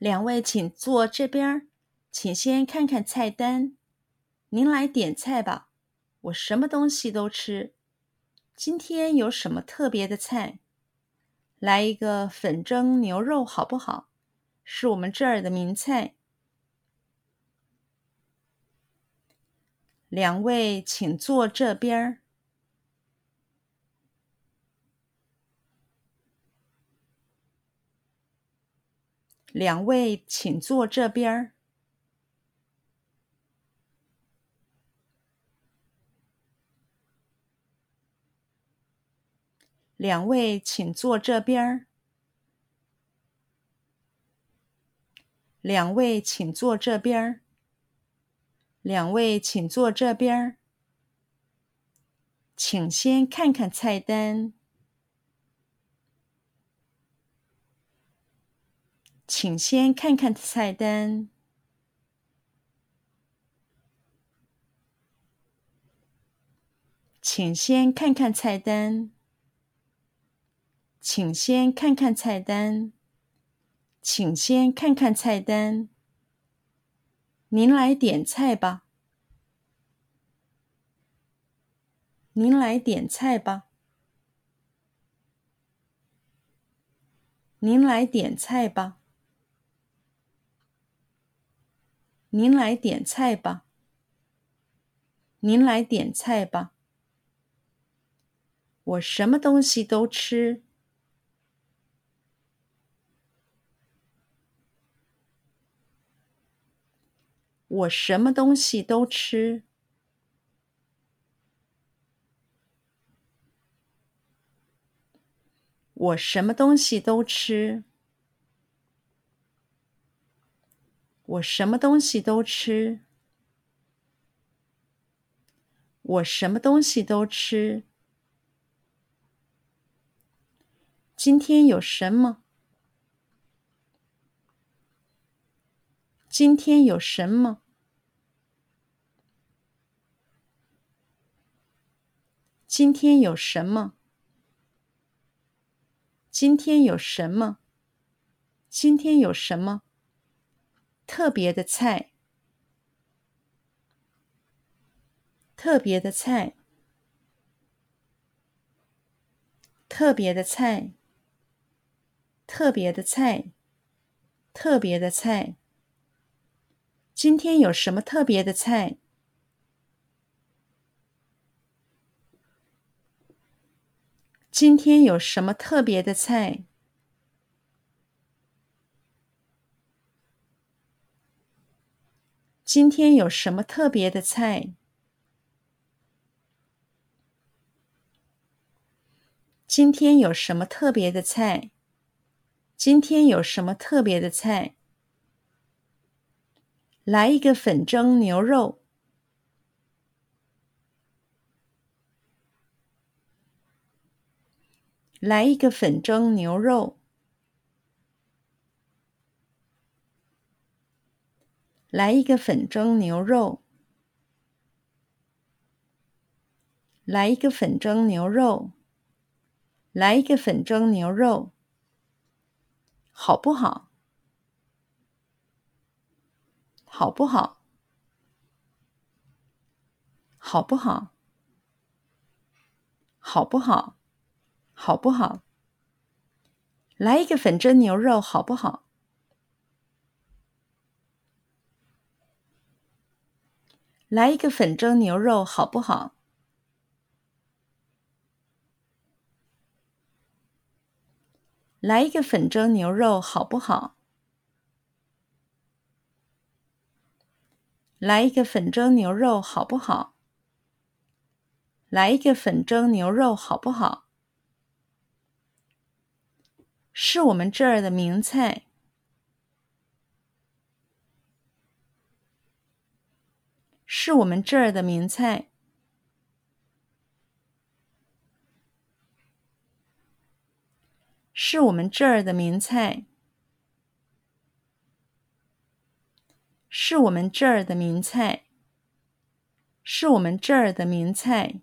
两位请坐这边，请先看看菜单。您来点菜吧，我什么东西都吃。今天有什么特别的菜？来一个粉蒸牛肉好不好？是我们这儿的名菜。两位请坐这边儿。两位请坐这边儿。两位请坐这边儿。两位请坐这边儿。两位请坐这边儿。请先看看菜单。请先看看菜单。请先看看菜单。请先看看菜单，请先看看菜单。您来点菜吧。您来点菜吧。您来点菜吧。您来点菜吧。您来点菜吧。我什么东西都吃。我什么东西都吃。我什么东西都吃。我什么东西都吃。我什么东西都吃。今天有什么？今天有什么？今天有什么？今天有什么？今天有什么？特别的菜。特别的菜。特别的菜。特别的菜。特别的菜。今天有什么特别的菜？今天有什么特别的菜？今天有什么特别的菜？今天有什么特别的菜？今天有什么特别的菜？来一个粉蒸牛肉。来一个粉蒸牛肉。来一个粉蒸牛肉。来一个粉蒸牛肉。来一个粉蒸牛肉，好不好？好不好？好不好？好不好？好不好？来一个粉蒸牛肉，好不好？来一个粉蒸牛肉，好不好？来一个粉蒸牛肉，好不好？来一个粉蒸牛肉，好不好？来一个粉蒸牛肉，好不好？是我们这儿的名菜。是我们这儿的名菜。是我们这儿的名菜。是我们这儿的名菜，是我们这儿的名菜。